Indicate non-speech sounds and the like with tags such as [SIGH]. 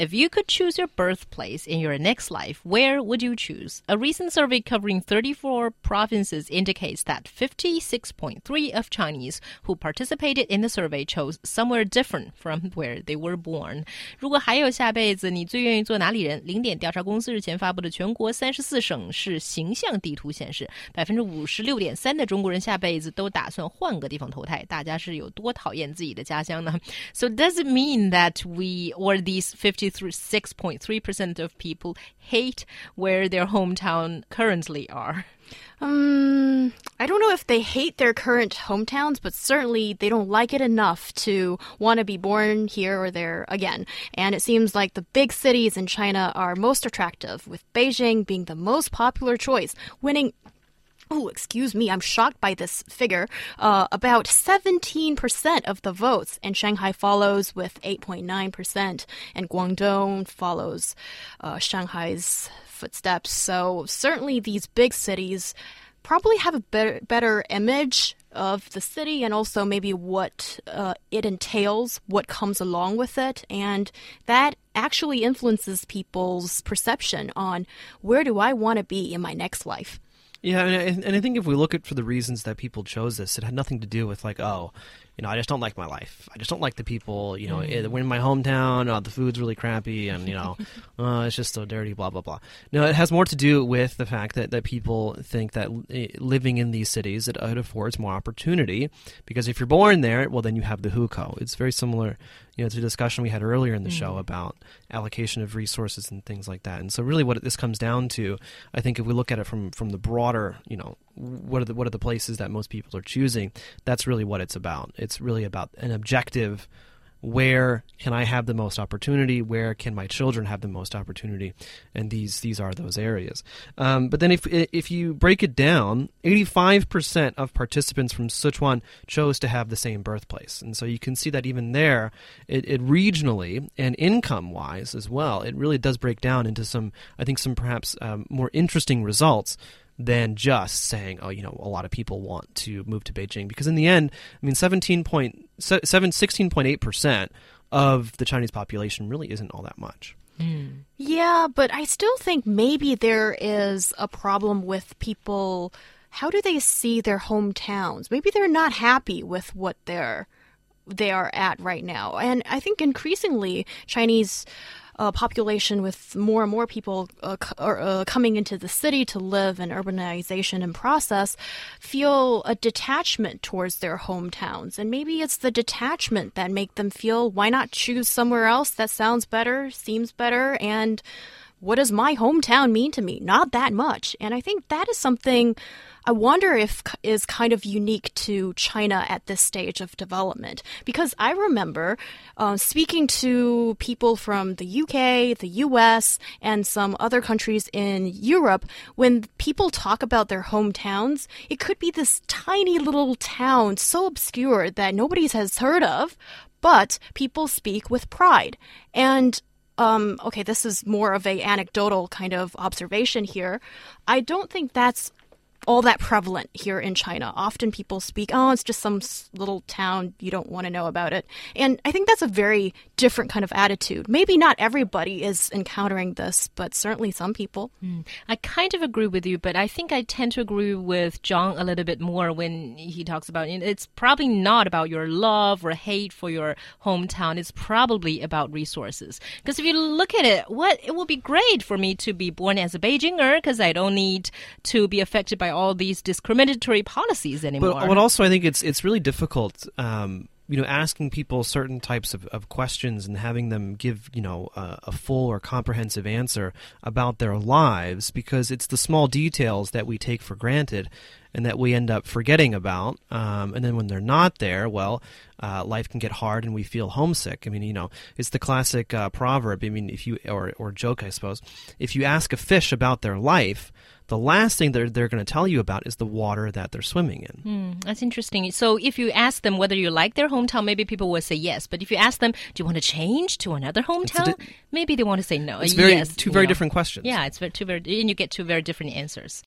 If you could choose your birthplace in your next life, where would you choose? A recent survey covering 34 provinces indicates that 56.3 of Chinese who participated in the survey chose somewhere different from where they were born. 如果还有下辈子，你最愿意做哪里人？零点调查公司日前发布的全国三十四省市形象地图显示，百分之五十六点三的中国人下辈子都打算换个地方投胎。大家是有多讨厌自己的家乡呢？So does it mean that we or these 50 6.3% of people hate where their hometown currently are. Um, I don't know if they hate their current hometowns, but certainly they don't like it enough to want to be born here or there again. And it seems like the big cities in China are most attractive, with Beijing being the most popular choice, winning oh, excuse me, I'm shocked by this figure. Uh, about 17% of the votes, and Shanghai follows with 8.9%, and Guangdong follows uh, Shanghai's footsteps. So certainly these big cities probably have a better, better image of the city and also maybe what uh, it entails, what comes along with it, and that actually influences people's perception on where do I want to be in my next life. Yeah, and I, and I think if we look at for the reasons that people chose this, it had nothing to do with like, oh, you know, I just don't like my life. I just don't like the people. You know, mm. we're in my hometown. Oh, the food's really crappy, and you know, [LAUGHS] uh, it's just so dirty. Blah blah blah. No, it has more to do with the fact that, that people think that living in these cities it, it affords more opportunity because if you're born there, well, then you have the hukou. It's very similar you know, it's a discussion we had earlier in the mm-hmm. show about allocation of resources and things like that. And so, really, what this comes down to, I think, if we look at it from from the broader, you know, what are the what are the places that most people are choosing? That's really what it's about. It's really about an objective where can I have the most opportunity? Where can my children have the most opportunity? And these these are those areas. Um, but then if if you break it down, 85% of participants from Sichuan chose to have the same birthplace, and so you can see that even there, it, it regionally and income wise as well, it really does break down into some I think some perhaps um, more interesting results than just saying, oh, you know, a lot of people want to move to Beijing. Because in the end, I mean, 17 point, 16.8% of the Chinese population really isn't all that much. Mm. Yeah, but I still think maybe there is a problem with people. How do they see their hometowns? Maybe they're not happy with what they're they are at right now. And I think increasingly Chinese uh, population with more and more people uh, uh, coming into the city to live and urbanization and process feel a detachment towards their hometowns. And maybe it's the detachment that make them feel why not choose somewhere else that sounds better, seems better, and what does my hometown mean to me? Not that much. And I think that is something I wonder if is kind of unique to China at this stage of development. Because I remember uh, speaking to people from the UK, the US, and some other countries in Europe, when people talk about their hometowns, it could be this tiny little town so obscure that nobody has heard of, but people speak with pride. And um, okay, this is more of a anecdotal kind of observation here. I don't think that's all that prevalent here in China. Often people speak, oh, it's just some little town, you don't want to know about it. And I think that's a very different kind of attitude. Maybe not everybody is encountering this, but certainly some people. Mm. I kind of agree with you, but I think I tend to agree with John a little bit more when he talks about it. It's probably not about your love or hate for your hometown. It's probably about resources. Because if you look at it, what it would be great for me to be born as a Beijinger because I don't need to be affected by all these discriminatory policies anymore. But, but also, I think it's it's really difficult. Um, you know, asking people certain types of, of questions and having them give, you know, uh, a full or comprehensive answer about their lives because it's the small details that we take for granted and that we end up forgetting about. Um, and then when they're not there, well, uh, life can get hard and we feel homesick. I mean, you know, it's the classic uh, proverb. I mean, if you or or joke, I suppose, if you ask a fish about their life, the last thing they're, they're going to tell you about is the water that they're swimming in. Mm, that's interesting. So if you ask them whether you like their hometown, maybe people will say yes. But if you ask them, do you want to change to another hometown? Maybe they want to say no. It's very yes, two very know. different questions. Yeah, it's very, two very, and you get two very different answers.